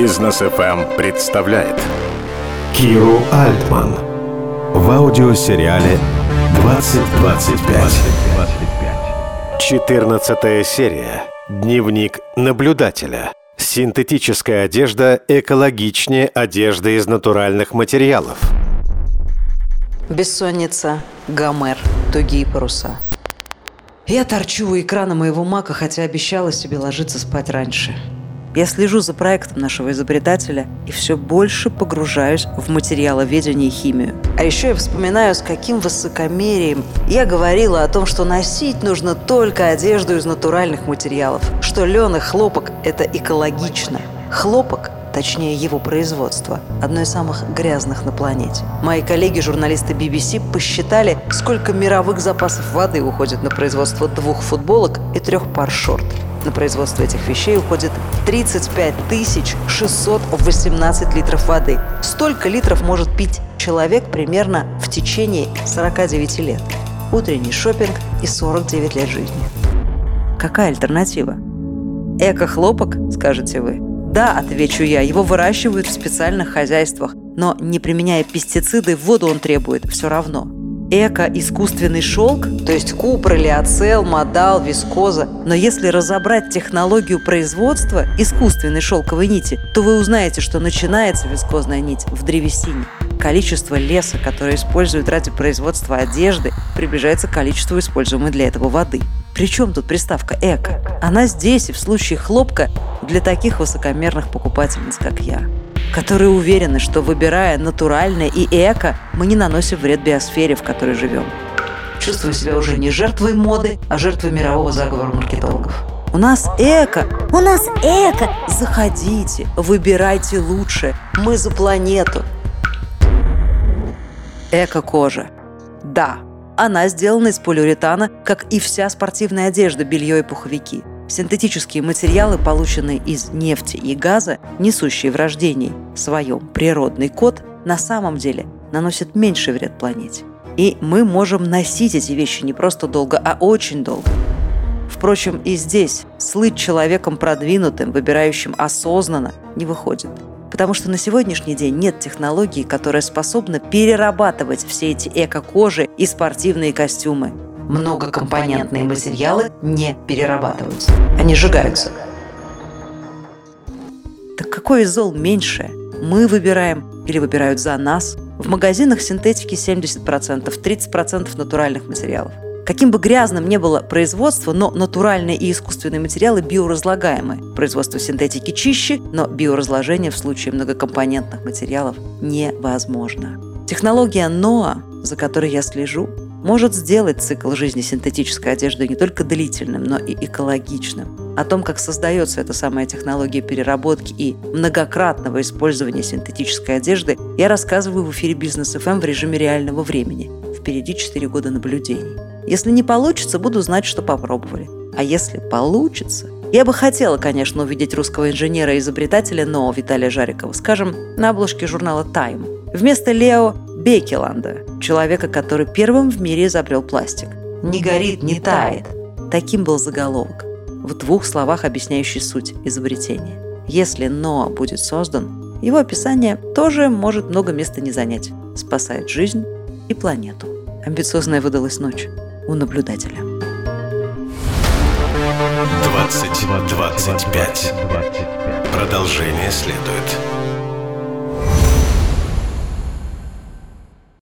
Бизнес FM представляет Киру Альтман в аудиосериале 2025. 14 серия. Дневник наблюдателя. Синтетическая одежда экологичнее одежды из натуральных материалов. Бессонница, Гомер, тугие паруса. Я торчу у экрана моего мака, хотя обещала себе ложиться спать раньше. Я слежу за проектом нашего изобретателя и все больше погружаюсь в материаловедение и химию. А еще я вспоминаю, с каким высокомерием я говорила о том, что носить нужно только одежду из натуральных материалов, что лен и хлопок – это экологично. Хлопок точнее его производство, одно из самых грязных на планете. Мои коллеги-журналисты BBC посчитали, сколько мировых запасов воды уходит на производство двух футболок и трех пар шорт. На производство этих вещей уходит 35 618 литров воды. Столько литров может пить человек примерно в течение 49 лет. Утренний шопинг и 49 лет жизни. Какая альтернатива? Эко-хлопок, скажете вы? Да, отвечу я, его выращивают в специальных хозяйствах, но не применяя пестициды, воду он требует все равно. Эко-искусственный шелк, то есть купр, лиоцел, модал, вискоза. Но если разобрать технологию производства искусственной шелковой нити, то вы узнаете, что начинается вискозная нить в древесине. Количество леса, которое используют ради производства одежды, приближается к количеству используемой для этого воды. Причем тут приставка «эко»? Она здесь и в случае хлопка для таких высокомерных покупательниц, как я которые уверены, что выбирая натуральное и эко, мы не наносим вред биосфере, в которой живем. Чувствую себя уже не жертвой моды, а жертвой мирового заговора маркетологов. У нас эко. У нас эко. Заходите, выбирайте лучше. Мы за планету. Эко-кожа. Да, она сделана из полиуретана, как и вся спортивная одежда, белье и пуховики – Синтетические материалы, полученные из нефти и газа, несущие в рождении своем природный код, на самом деле наносят меньший вред планете. И мы можем носить эти вещи не просто долго, а очень долго. Впрочем, и здесь слыть человеком продвинутым, выбирающим осознанно, не выходит. Потому что на сегодняшний день нет технологии, которая способна перерабатывать все эти эко-кожи и спортивные костюмы, многокомпонентные материалы не перерабатываются. Они сжигаются. Так какой из зол меньше? Мы выбираем или выбирают за нас? В магазинах синтетики 70%, 30% натуральных материалов. Каким бы грязным ни было производство, но натуральные и искусственные материалы биоразлагаемы. Производство синтетики чище, но биоразложение в случае многокомпонентных материалов невозможно. Технология НОА, за которой я слежу, может сделать цикл жизни синтетической одежды не только длительным, но и экологичным. О том, как создается эта самая технология переработки и многократного использования синтетической одежды, я рассказываю в эфире Бизнес эм в режиме реального времени. Впереди 4 года наблюдений. Если не получится, буду знать, что попробовали. А если получится, я бы хотела, конечно, увидеть русского инженера и изобретателя НО Виталия Жарикова, скажем, на обложке журнала Time. Вместо Лео Бекеланда, человека, который первым в мире изобрел пластик. «Не горит, не тает». Таким был заголовок, в двух словах объясняющий суть изобретения. Если Ноа будет создан, его описание тоже может много места не занять. Спасает жизнь и планету. Амбициозная выдалась ночь у наблюдателя. 2025. Продолжение следует.